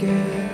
get